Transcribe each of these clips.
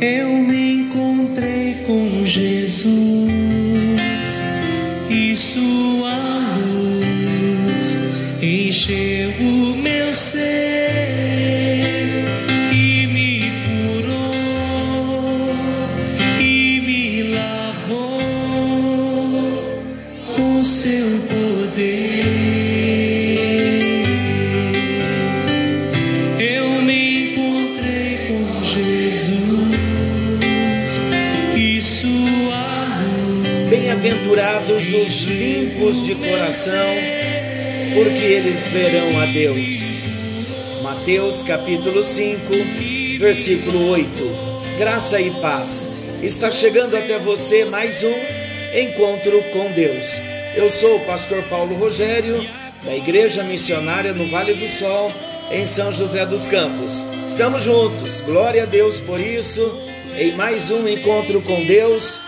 eu me de coração, porque eles verão a Deus. Mateus capítulo 5, versículo 8. Graça e paz. Está chegando até você mais um encontro com Deus. Eu sou o pastor Paulo Rogério, da Igreja Missionária no Vale do Sol, em São José dos Campos. Estamos juntos, glória a Deus por isso, em mais um encontro com Deus,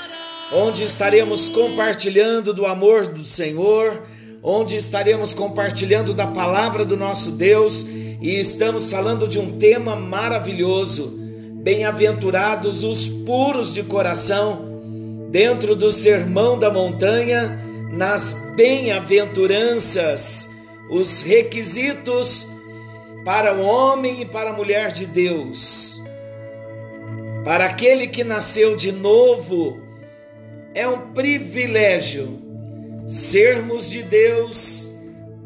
onde estaremos compartilhando do amor do Senhor, onde estaremos compartilhando da palavra do nosso Deus e estamos falando de um tema maravilhoso. Bem-aventurados os puros de coração, dentro do Sermão da Montanha, nas bem-aventuranças, os requisitos para o homem e para a mulher de Deus. Para aquele que nasceu de novo, é um privilégio sermos de Deus,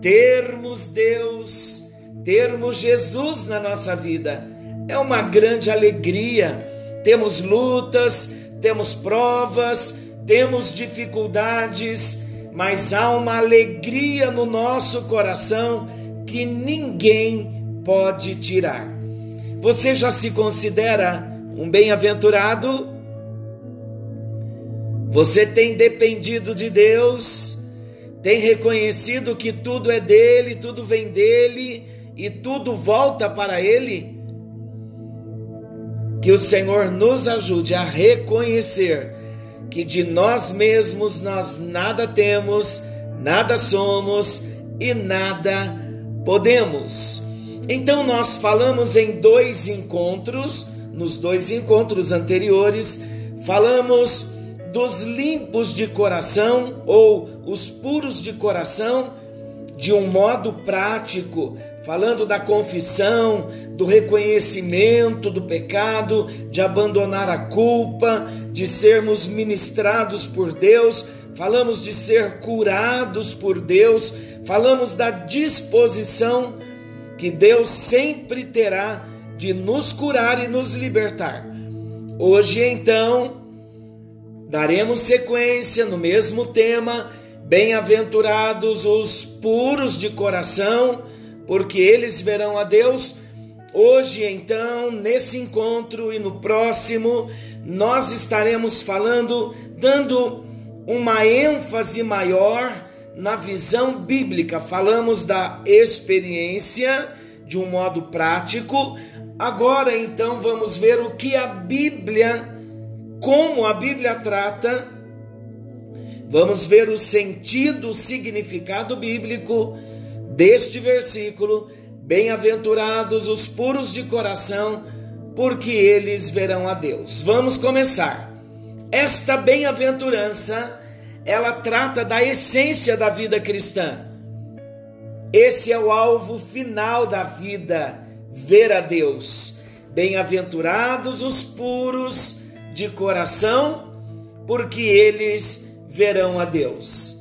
termos Deus, termos Jesus na nossa vida. É uma grande alegria. Temos lutas, temos provas, temos dificuldades, mas há uma alegria no nosso coração que ninguém pode tirar. Você já se considera um bem-aventurado? Você tem dependido de Deus, tem reconhecido que tudo é dele, tudo vem dele e tudo volta para ele? Que o Senhor nos ajude a reconhecer que de nós mesmos nós nada temos, nada somos e nada podemos. Então nós falamos em dois encontros, nos dois encontros anteriores, falamos dos limpos de coração ou os puros de coração de um modo prático, falando da confissão, do reconhecimento do pecado, de abandonar a culpa, de sermos ministrados por Deus, falamos de ser curados por Deus, falamos da disposição que Deus sempre terá de nos curar e nos libertar. Hoje, então, daremos sequência no mesmo tema. Bem-aventurados os puros de coração, porque eles verão a Deus. Hoje, então, nesse encontro e no próximo, nós estaremos falando, dando uma ênfase maior na visão bíblica. Falamos da experiência de um modo prático. Agora, então, vamos ver o que a Bíblia, como a Bíblia trata. Vamos ver o sentido, o significado bíblico deste versículo: Bem-aventurados os puros de coração, porque eles verão a Deus. Vamos começar. Esta bem-aventurança, ela trata da essência da vida cristã. Esse é o alvo final da vida, ver a Deus. Bem-aventurados os puros de coração, porque eles verão a Deus.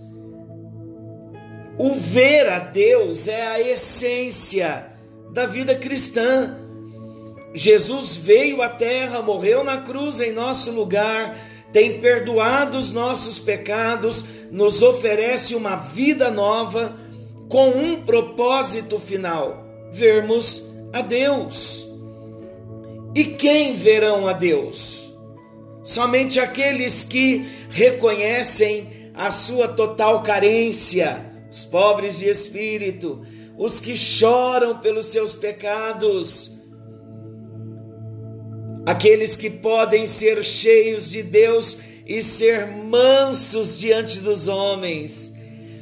O ver a Deus é a essência da vida cristã. Jesus veio à terra, morreu na cruz em nosso lugar, tem perdoado os nossos pecados, nos oferece uma vida nova com um propósito final: vermos a Deus. E quem verão a Deus? Somente aqueles que reconhecem a sua total carência os pobres de espírito, os que choram pelos seus pecados, aqueles que podem ser cheios de Deus e ser mansos diante dos homens,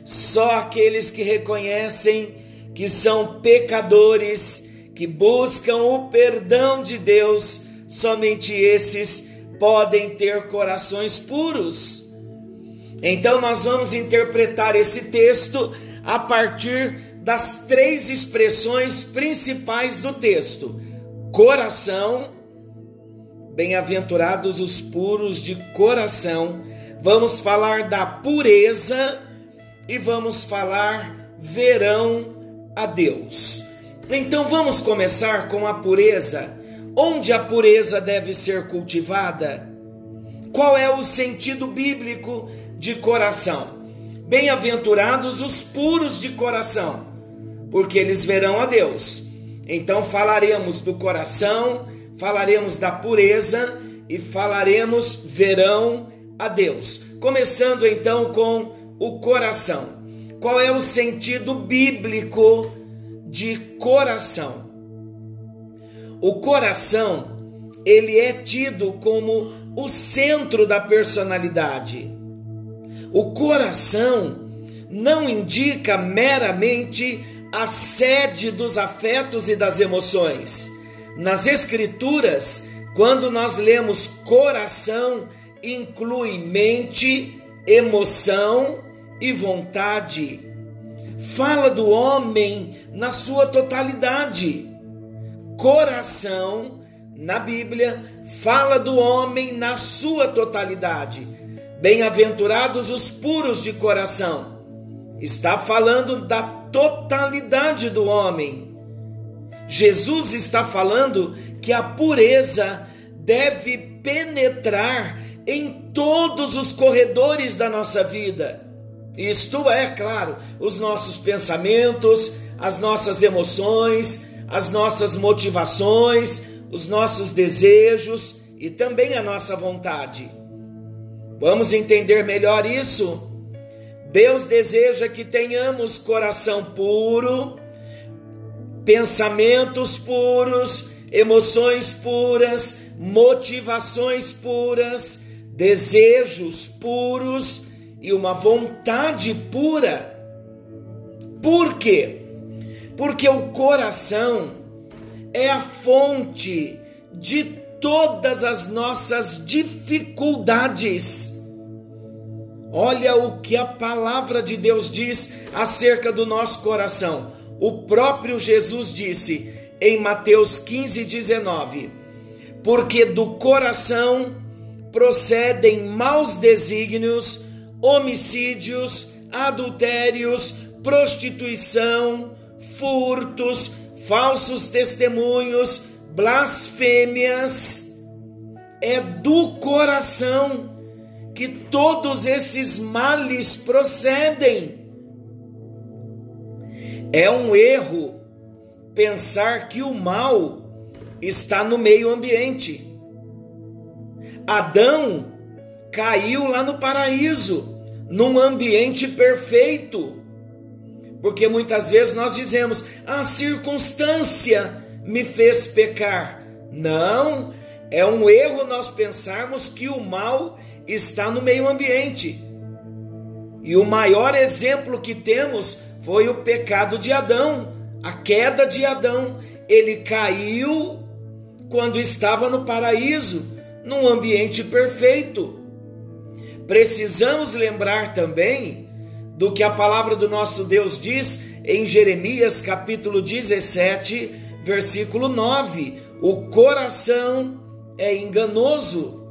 só aqueles que reconhecem que são pecadores, que buscam o perdão de Deus, somente esses podem ter corações puros. Então, nós vamos interpretar esse texto a partir das três expressões principais do texto: coração, bem-aventurados os puros de coração. Vamos falar da pureza e vamos falar verão a Deus. Então vamos começar com a pureza. Onde a pureza deve ser cultivada? Qual é o sentido bíblico de coração? Bem-aventurados os puros de coração, porque eles verão a Deus. Então falaremos do coração, falaremos da pureza e falaremos verão a Deus. Começando então com o coração. Qual é o sentido bíblico de coração? O coração, ele é tido como o centro da personalidade. O coração não indica meramente a sede dos afetos e das emoções. Nas Escrituras, quando nós lemos coração, inclui mente, emoção e vontade. Fala do homem na sua totalidade. Coração, na Bíblia, fala do homem na sua totalidade. Bem-aventurados os puros de coração. Está falando da totalidade do homem. Jesus está falando que a pureza deve penetrar em todos os corredores da nossa vida. Isto é, claro, os nossos pensamentos, as nossas emoções, as nossas motivações, os nossos desejos e também a nossa vontade. Vamos entender melhor isso? Deus deseja que tenhamos coração puro, pensamentos puros, emoções puras, motivações puras, desejos puros e uma vontade pura. Por quê? Porque o coração é a fonte de todas as nossas dificuldades. Olha o que a palavra de Deus diz acerca do nosso coração. O próprio Jesus disse em Mateus 15, 19: Porque do coração procedem maus desígnios, homicídios, adultérios, prostituição, furtos, falsos testemunhos, blasfêmias. É do coração que todos esses males procedem. É um erro pensar que o mal está no meio ambiente. Adão caiu lá no paraíso, num ambiente perfeito. Porque muitas vezes nós dizemos, a circunstância me fez pecar. Não, é um erro nós pensarmos que o mal está no meio ambiente. E o maior exemplo que temos foi o pecado de Adão, a queda de Adão. Ele caiu quando estava no paraíso, num ambiente perfeito. Precisamos lembrar também do que a palavra do nosso Deus diz em Jeremias capítulo 17, versículo 9: O coração é enganoso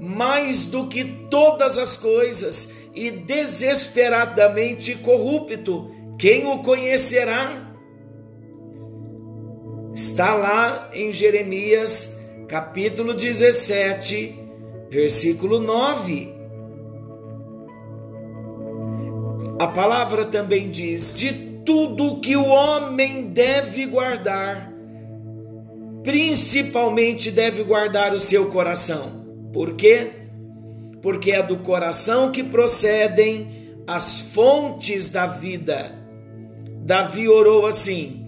mais do que todas as coisas e desesperadamente corrupto. Quem o conhecerá? Está lá em Jeremias capítulo 17, versículo 9. A palavra também diz: de tudo que o homem deve guardar, principalmente deve guardar o seu coração. Por quê? Porque é do coração que procedem as fontes da vida. Davi orou assim: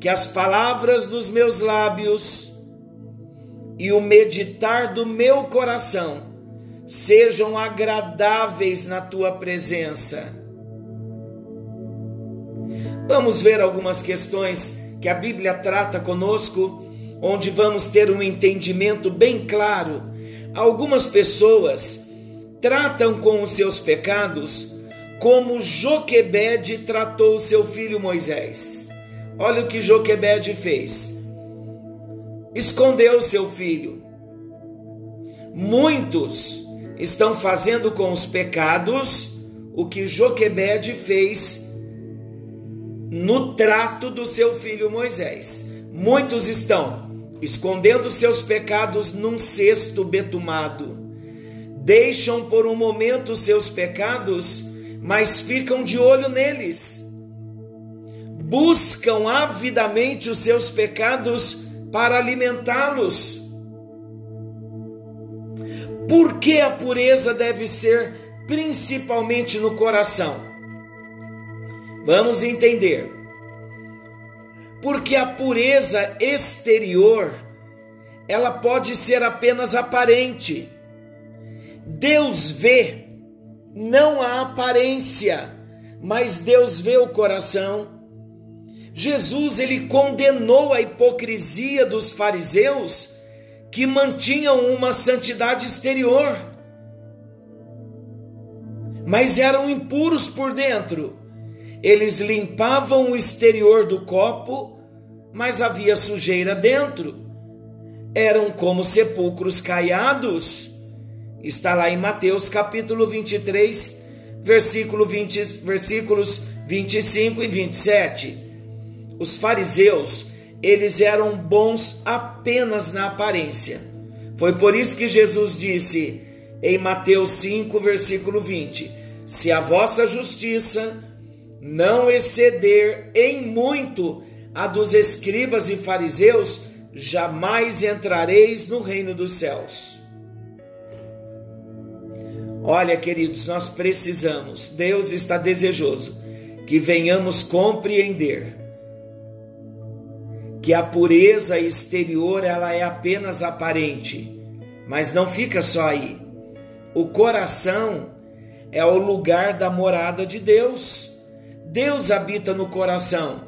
que as palavras dos meus lábios e o meditar do meu coração sejam agradáveis na tua presença Vamos ver algumas questões que a Bíblia trata conosco onde vamos ter um entendimento bem claro. Algumas pessoas tratam com os seus pecados como Joquebede tratou seu filho Moisés. Olha o que Joquebede fez. Escondeu seu filho. Muitos estão fazendo com os pecados o que Joquebede fez no trato do seu filho Moisés. Muitos estão escondendo seus pecados num cesto betumado. Deixam por um momento seus pecados, mas ficam de olho neles. Buscam avidamente os seus pecados para alimentá-los. Por que a pureza deve ser principalmente no coração? Vamos entender. Porque a pureza exterior, ela pode ser apenas aparente. Deus vê não a aparência, mas Deus vê o coração. Jesus ele condenou a hipocrisia dos fariseus que mantinham uma santidade exterior, mas eram impuros por dentro. Eles limpavam o exterior do copo, mas havia sujeira dentro. Eram como sepulcros caiados. Está lá em Mateus capítulo 23, versículo 20, versículos 25 e 27. Os fariseus eles eram bons apenas na aparência. Foi por isso que Jesus disse em Mateus 5, versículo 20: Se a vossa justiça não exceder em muito a dos escribas e fariseus, jamais entrareis no reino dos céus. Olha, queridos, nós precisamos, Deus está desejoso que venhamos compreender que a pureza exterior ela é apenas aparente, mas não fica só aí. O coração é o lugar da morada de Deus. Deus habita no coração.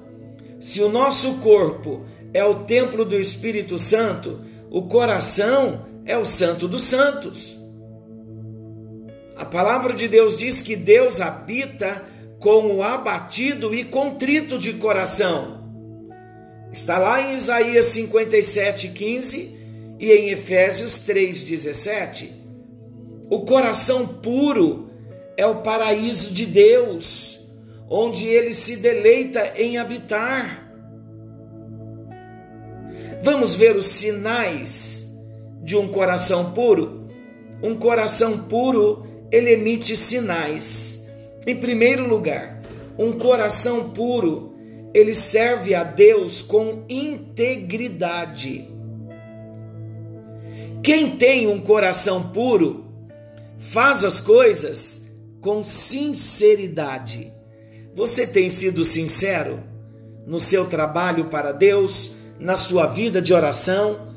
Se o nosso corpo é o templo do Espírito Santo, o coração é o santo dos santos. A palavra de Deus diz que Deus habita com o abatido e contrito de coração. Está lá em Isaías 57, 15 e em Efésios 3, 17. O coração puro é o paraíso de Deus, onde ele se deleita em habitar. Vamos ver os sinais de um coração puro? Um coração puro, ele emite sinais. Em primeiro lugar, um coração puro ele serve a Deus com integridade. Quem tem um coração puro faz as coisas com sinceridade. Você tem sido sincero no seu trabalho para Deus, na sua vida de oração,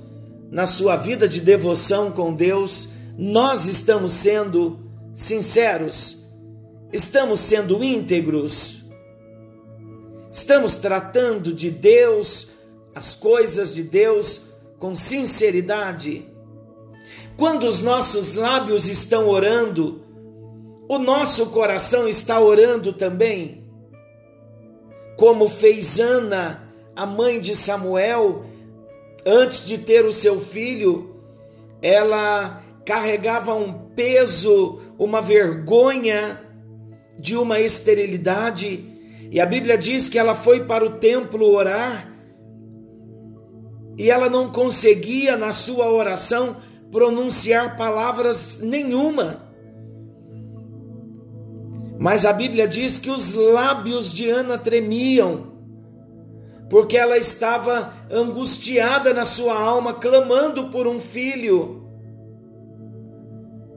na sua vida de devoção com Deus? Nós estamos sendo sinceros, estamos sendo íntegros Estamos tratando de Deus, as coisas de Deus, com sinceridade. Quando os nossos lábios estão orando, o nosso coração está orando também. Como fez Ana, a mãe de Samuel, antes de ter o seu filho, ela carregava um peso, uma vergonha de uma esterilidade e a Bíblia diz que ela foi para o templo orar e ela não conseguia na sua oração pronunciar palavras nenhuma. Mas a Bíblia diz que os lábios de Ana tremiam, porque ela estava angustiada na sua alma, clamando por um filho.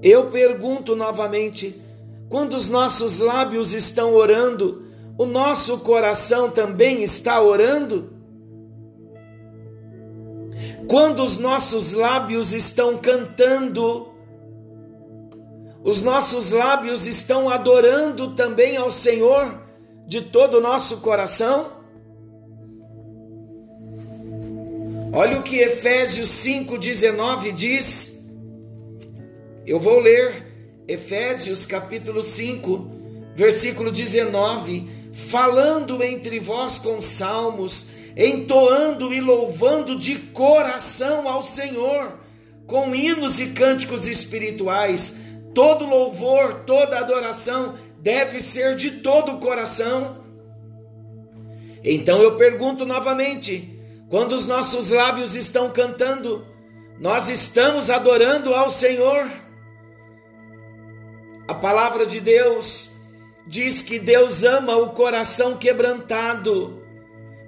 Eu pergunto novamente: quando os nossos lábios estão orando, o nosso coração também está orando? Quando os nossos lábios estão cantando, os nossos lábios estão adorando também ao Senhor de todo o nosso coração? Olha o que Efésios 5,19 diz. Eu vou ler Efésios capítulo 5, versículo 19. Falando entre vós com salmos, entoando e louvando de coração ao Senhor, com hinos e cânticos espirituais. Todo louvor, toda adoração deve ser de todo o coração. Então eu pergunto novamente: quando os nossos lábios estão cantando, nós estamos adorando ao Senhor? A palavra de Deus diz que Deus ama o coração quebrantado,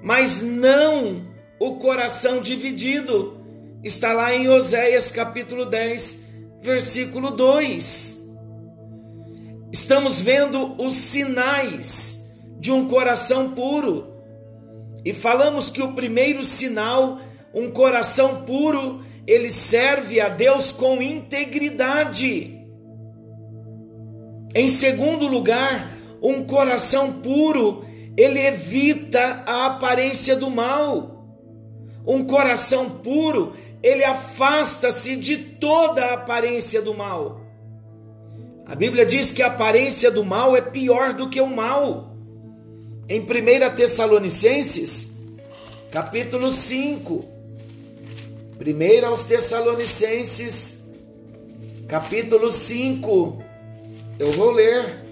mas não o coração dividido. Está lá em Oséias capítulo 10, versículo 2 estamos vendo os sinais de um coração puro. E falamos que o primeiro sinal, um coração puro, ele serve a Deus com integridade. Em segundo lugar, um coração puro, ele evita a aparência do mal. Um coração puro, ele afasta-se de toda a aparência do mal. A Bíblia diz que a aparência do mal é pior do que o mal. Em 1 Tessalonicenses, capítulo 5. 1 aos Tessalonicenses, capítulo 5. Eu vou ler.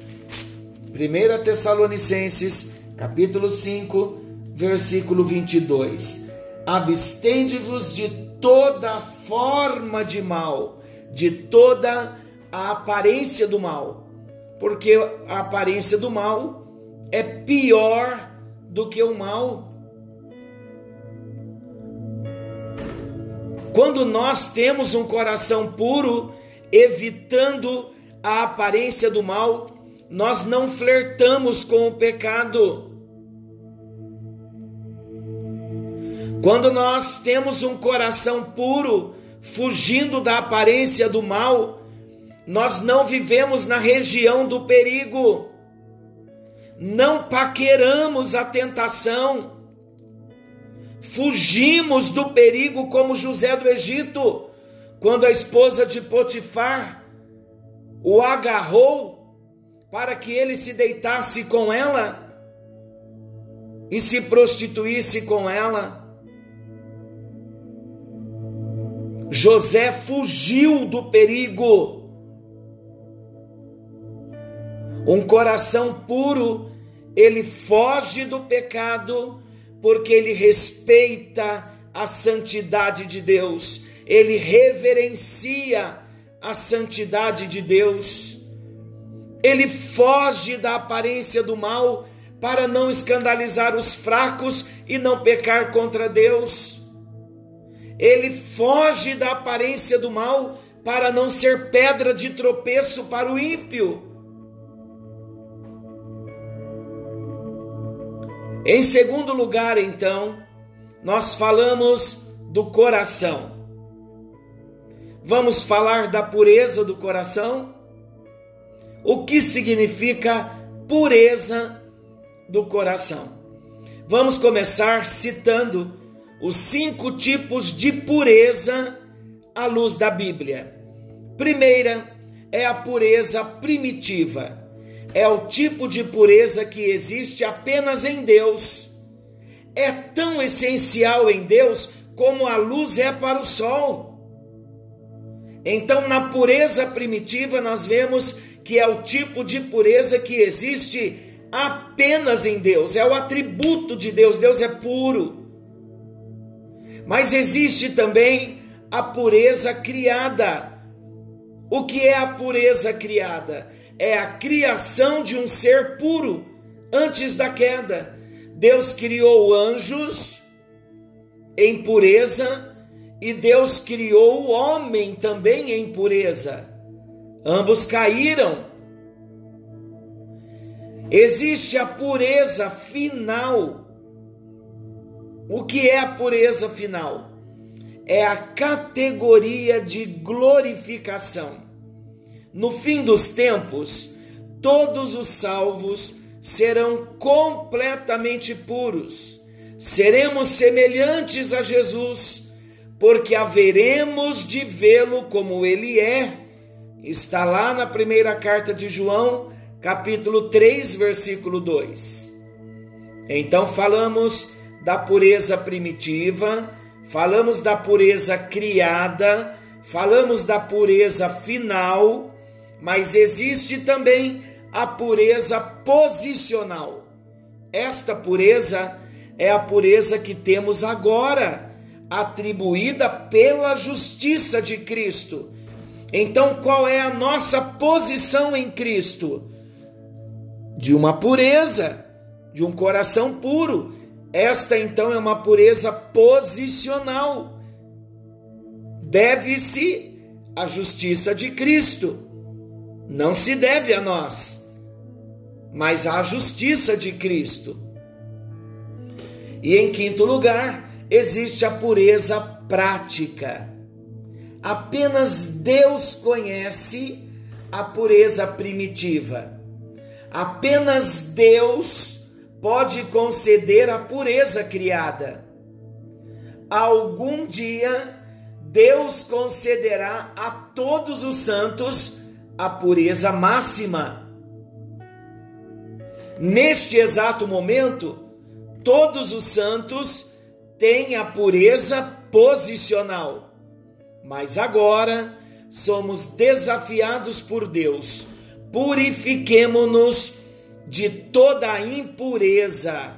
1 Tessalonicenses, capítulo 5, versículo 22. Abstende-vos de toda forma de mal, de toda a aparência do mal, porque a aparência do mal é pior do que o mal. Quando nós temos um coração puro, evitando a aparência do mal, nós não flertamos com o pecado. Quando nós temos um coração puro, fugindo da aparência do mal, nós não vivemos na região do perigo, não paqueramos a tentação, fugimos do perigo como José do Egito, quando a esposa de Potifar o agarrou para que ele se deitasse com ela e se prostituísse com ela. José fugiu do perigo Um coração puro, ele foge do pecado porque ele respeita a santidade de Deus, ele reverencia a santidade de Deus. Ele foge da aparência do mal para não escandalizar os fracos e não pecar contra Deus. Ele foge da aparência do mal para não ser pedra de tropeço para o ímpio. Em segundo lugar, então, nós falamos do coração. Vamos falar da pureza do coração? O que significa pureza do coração? Vamos começar citando os cinco tipos de pureza à luz da Bíblia. Primeira é a pureza primitiva é o tipo de pureza que existe apenas em Deus. É tão essencial em Deus como a luz é para o sol. Então, na pureza primitiva, nós vemos que é o tipo de pureza que existe apenas em Deus, é o atributo de Deus, Deus é puro. Mas existe também a pureza criada. O que é a pureza criada? é a criação de um ser puro antes da queda. Deus criou anjos em pureza e Deus criou o homem também em pureza. Ambos caíram. Existe a pureza final. O que é a pureza final? É a categoria de glorificação. No fim dos tempos, todos os salvos serão completamente puros, seremos semelhantes a Jesus, porque haveremos de vê-lo como ele é. Está lá na primeira carta de João, capítulo 3, versículo 2. Então falamos da pureza primitiva, falamos da pureza criada, falamos da pureza final, mas existe também a pureza posicional. Esta pureza é a pureza que temos agora, atribuída pela justiça de Cristo. Então, qual é a nossa posição em Cristo? De uma pureza, de um coração puro. Esta então é uma pureza posicional. Deve-se à justiça de Cristo. Não se deve a nós, mas à justiça de Cristo. E em quinto lugar, existe a pureza prática. Apenas Deus conhece a pureza primitiva. Apenas Deus pode conceder a pureza criada. Algum dia, Deus concederá a todos os santos a pureza máxima. Neste exato momento, todos os santos têm a pureza posicional. Mas agora somos desafiados por Deus. Purifiquemo-nos de toda a impureza,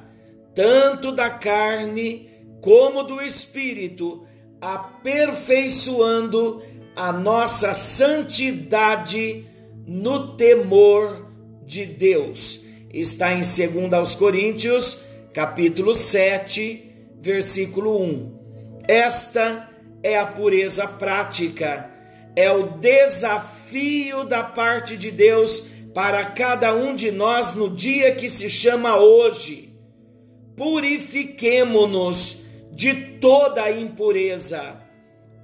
tanto da carne como do espírito, aperfeiçoando a nossa santidade no temor de Deus. Está em 2 Coríntios capítulo 7, versículo 1. Esta é a pureza prática, é o desafio da parte de Deus para cada um de nós no dia que se chama hoje. Purifiquemo-nos de toda a impureza,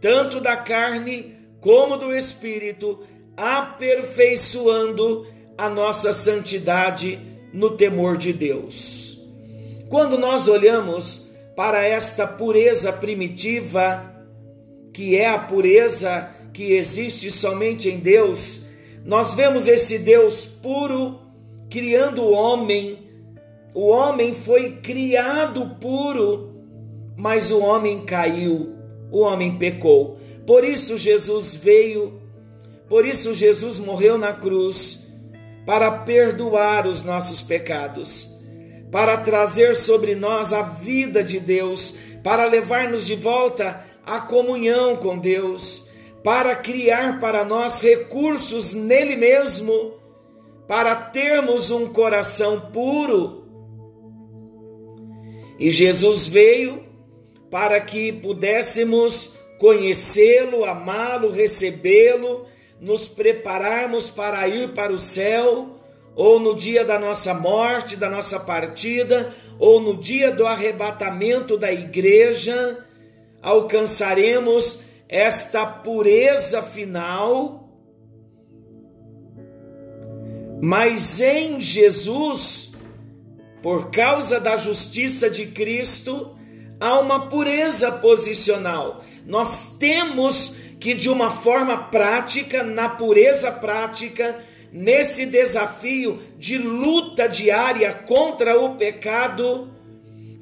tanto da carne como do espírito, aperfeiçoando a nossa santidade no temor de Deus. Quando nós olhamos para esta pureza primitiva, que é a pureza que existe somente em Deus, nós vemos esse Deus puro criando o homem. O homem foi criado puro, mas o homem caiu, o homem pecou. Por isso Jesus veio, por isso Jesus morreu na cruz, para perdoar os nossos pecados para trazer sobre nós a vida de Deus, para levar-nos de volta à comunhão com Deus, para criar para nós recursos nele mesmo, para termos um coração puro. E Jesus veio para que pudéssemos conhecê-lo, amá-lo, recebê-lo, nos prepararmos para ir para o céu ou no dia da nossa morte, da nossa partida, ou no dia do arrebatamento da igreja, alcançaremos esta pureza final. Mas em Jesus, por causa da justiça de Cristo, há uma pureza posicional. Nós temos que, de uma forma prática, na pureza prática, nesse desafio de luta diária contra o pecado,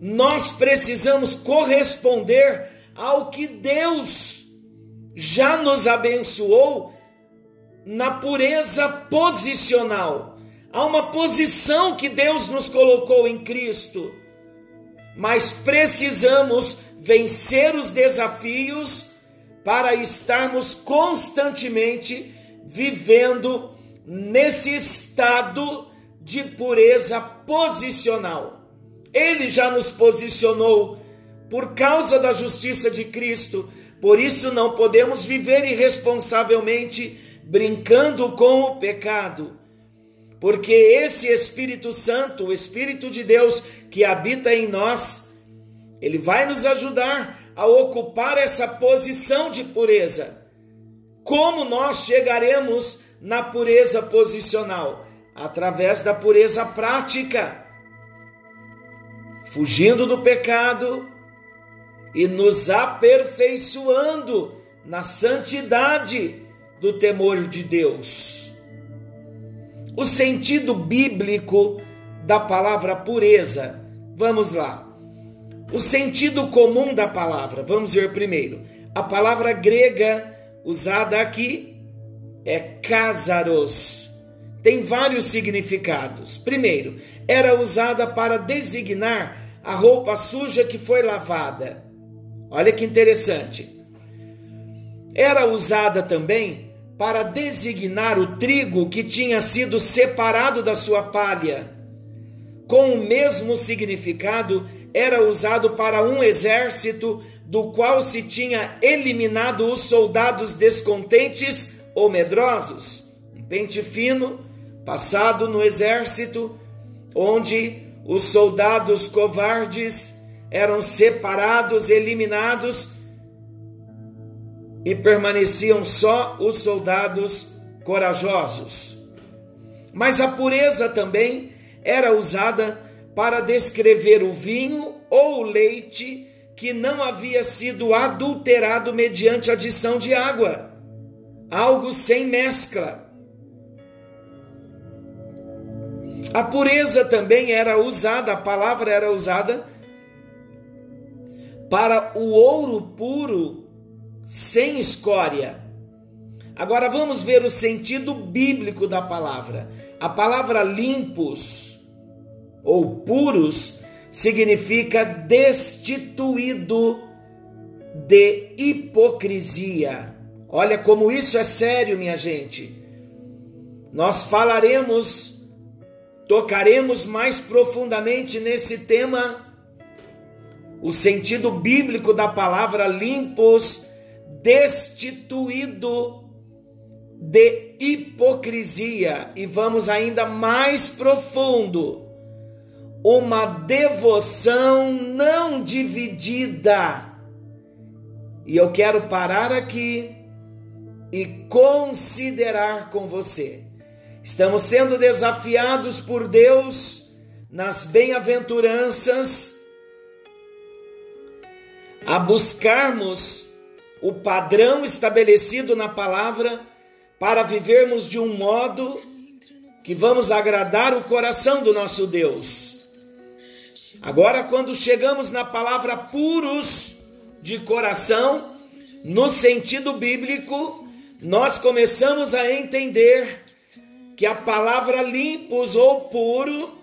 nós precisamos corresponder ao que Deus já nos abençoou na pureza posicional. Há uma posição que Deus nos colocou em Cristo, mas precisamos vencer os desafios para estarmos constantemente vivendo nesse estado de pureza posicional. Ele já nos posicionou por causa da justiça de Cristo, por isso não podemos viver irresponsavelmente brincando com o pecado. Porque esse Espírito Santo, o Espírito de Deus que habita em nós, ele vai nos ajudar a ocupar essa posição de pureza. Como nós chegaremos na pureza posicional, através da pureza prática. fugindo do pecado e nos aperfeiçoando na santidade do temor de Deus. O sentido bíblico da palavra pureza. Vamos lá. O sentido comum da palavra. Vamos ver primeiro. A palavra grega usada aqui é casaros. Tem vários significados. Primeiro, era usada para designar a roupa suja que foi lavada. Olha que interessante. Era usada também para designar o trigo que tinha sido separado da sua palha. Com o mesmo significado, era usado para um exército do qual se tinha eliminado os soldados descontentes ou medrosos. Um pente fino, passado no exército, onde os soldados covardes eram separados, eliminados e permaneciam só os soldados corajosos. Mas a pureza também era usada para descrever o vinho ou o leite que não havia sido adulterado mediante adição de água, algo sem mescla. A pureza também era usada, a palavra era usada para o ouro puro sem escória. Agora vamos ver o sentido bíblico da palavra. A palavra limpos ou puros significa destituído de hipocrisia. Olha como isso é sério, minha gente. Nós falaremos, tocaremos mais profundamente nesse tema, o sentido bíblico da palavra limpos destituído de hipocrisia e vamos ainda mais profundo. Uma devoção não dividida. E eu quero parar aqui e considerar com você. Estamos sendo desafiados por Deus nas bem-aventuranças a buscarmos o padrão estabelecido na palavra para vivermos de um modo que vamos agradar o coração do nosso Deus. Agora, quando chegamos na palavra puros de coração, no sentido bíblico, nós começamos a entender que a palavra limpos ou puro,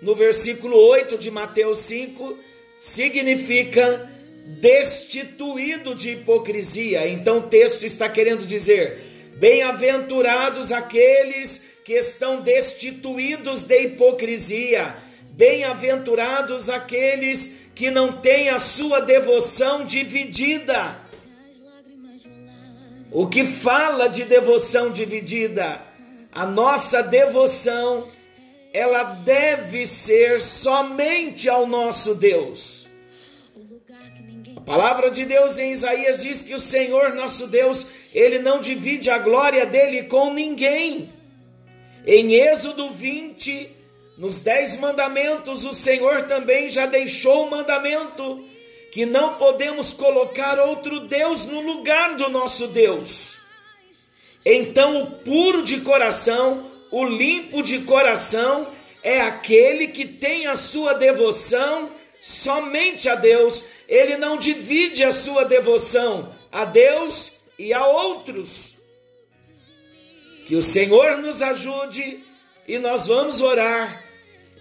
no versículo 8 de Mateus 5, significa destituído de hipocrisia. Então o texto está querendo dizer: bem-aventurados aqueles que estão destituídos de hipocrisia, bem-aventurados aqueles que não têm a sua devoção dividida. O que fala de devoção dividida? A nossa devoção, ela deve ser somente ao nosso Deus palavra de Deus em Isaías diz que o Senhor nosso Deus, ele não divide a glória dele com ninguém. Em Êxodo 20, nos Dez Mandamentos, o Senhor também já deixou o mandamento que não podemos colocar outro Deus no lugar do nosso Deus. Então, o puro de coração, o limpo de coração, é aquele que tem a sua devoção somente a Deus ele não divide a sua devoção a Deus e a outros. Que o Senhor nos ajude e nós vamos orar,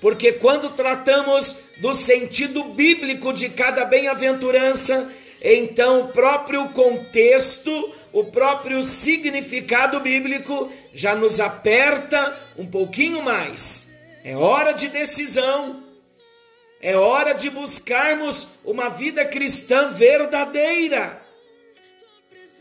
porque quando tratamos do sentido bíblico de cada bem-aventurança, então o próprio contexto, o próprio significado bíblico já nos aperta um pouquinho mais. É hora de decisão é hora de buscarmos uma vida cristã verdadeira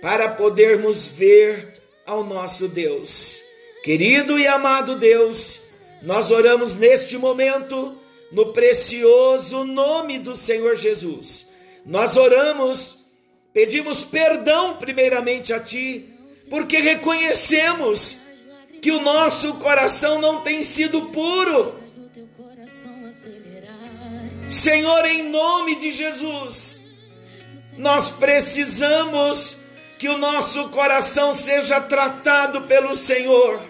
para podermos ver ao nosso Deus. Querido e amado Deus, nós oramos neste momento no precioso nome do Senhor Jesus. Nós oramos, pedimos perdão primeiramente a Ti, porque reconhecemos que o nosso coração não tem sido puro Senhor, em nome de Jesus, nós precisamos que o nosso coração seja tratado pelo Senhor.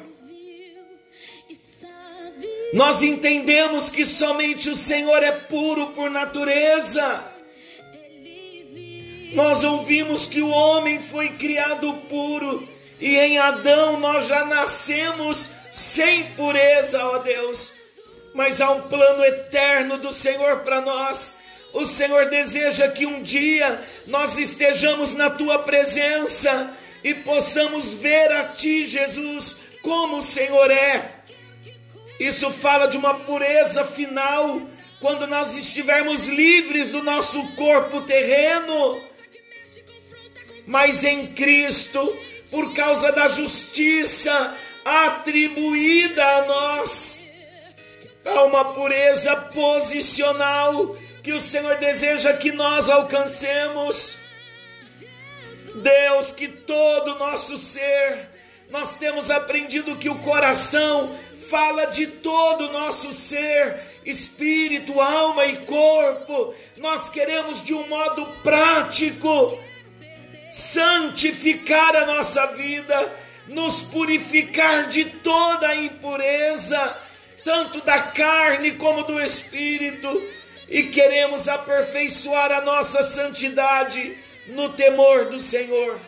Nós entendemos que somente o Senhor é puro por natureza. Nós ouvimos que o homem foi criado puro e em Adão nós já nascemos sem pureza, ó Deus. Mas há um plano eterno do Senhor para nós. O Senhor deseja que um dia nós estejamos na tua presença e possamos ver a ti, Jesus, como o Senhor é. Isso fala de uma pureza final quando nós estivermos livres do nosso corpo terreno. Mas em Cristo, por causa da justiça atribuída a nós, há uma pureza posicional que o Senhor deseja que nós alcancemos. Deus, que todo o nosso ser, nós temos aprendido que o coração fala de todo o nosso ser, espírito, alma e corpo. Nós queremos de um modo prático santificar a nossa vida, nos purificar de toda a impureza, tanto da carne como do espírito, e queremos aperfeiçoar a nossa santidade no temor do Senhor.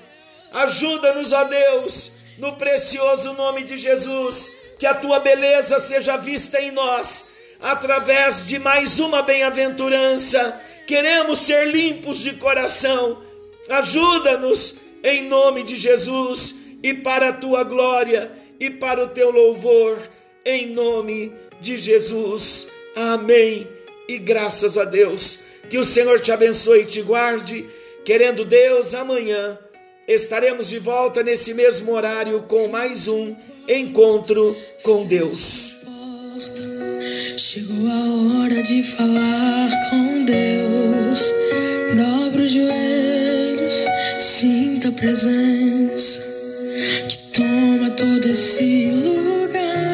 Ajuda-nos, ó Deus, no precioso nome de Jesus que a tua beleza seja vista em nós, através de mais uma bem-aventurança. Queremos ser limpos de coração. Ajuda-nos em nome de Jesus e para a tua glória e para o teu louvor, em nome de Jesus. Amém. E graças a Deus. Que o Senhor te abençoe e te guarde. Querendo Deus, amanhã estaremos de volta nesse mesmo horário com mais um encontro com Deus. Chegou a hora de falar com Deus. Dobra os joelhos, sinta a presença que toma todo esse lugar.